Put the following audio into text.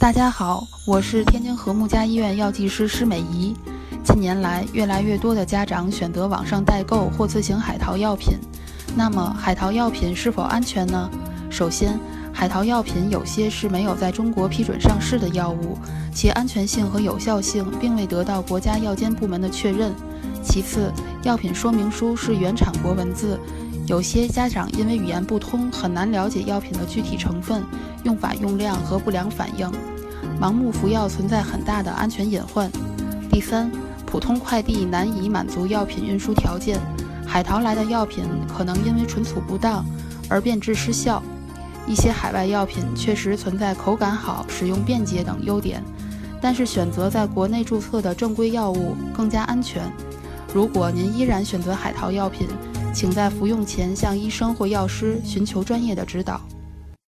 大家好，我是天津和睦家医院药剂师施美仪。近年来，越来越多的家长选择网上代购或自行海淘药品。那么，海淘药品是否安全呢？首先，海淘药品有些是没有在中国批准上市的药物，其安全性和有效性并未得到国家药监部门的确认。其次，药品说明书是原产国文字，有些家长因为语言不通，很难了解药品的具体成分、用法用量和不良反应。盲目服药存在很大的安全隐患。第三，普通快递难以满足药品运输条件，海淘来的药品可能因为存储不当而变质失效。一些海外药品确实存在口感好、使用便捷等优点，但是选择在国内注册的正规药物更加安全。如果您依然选择海淘药品，请在服用前向医生或药师寻求专业的指导。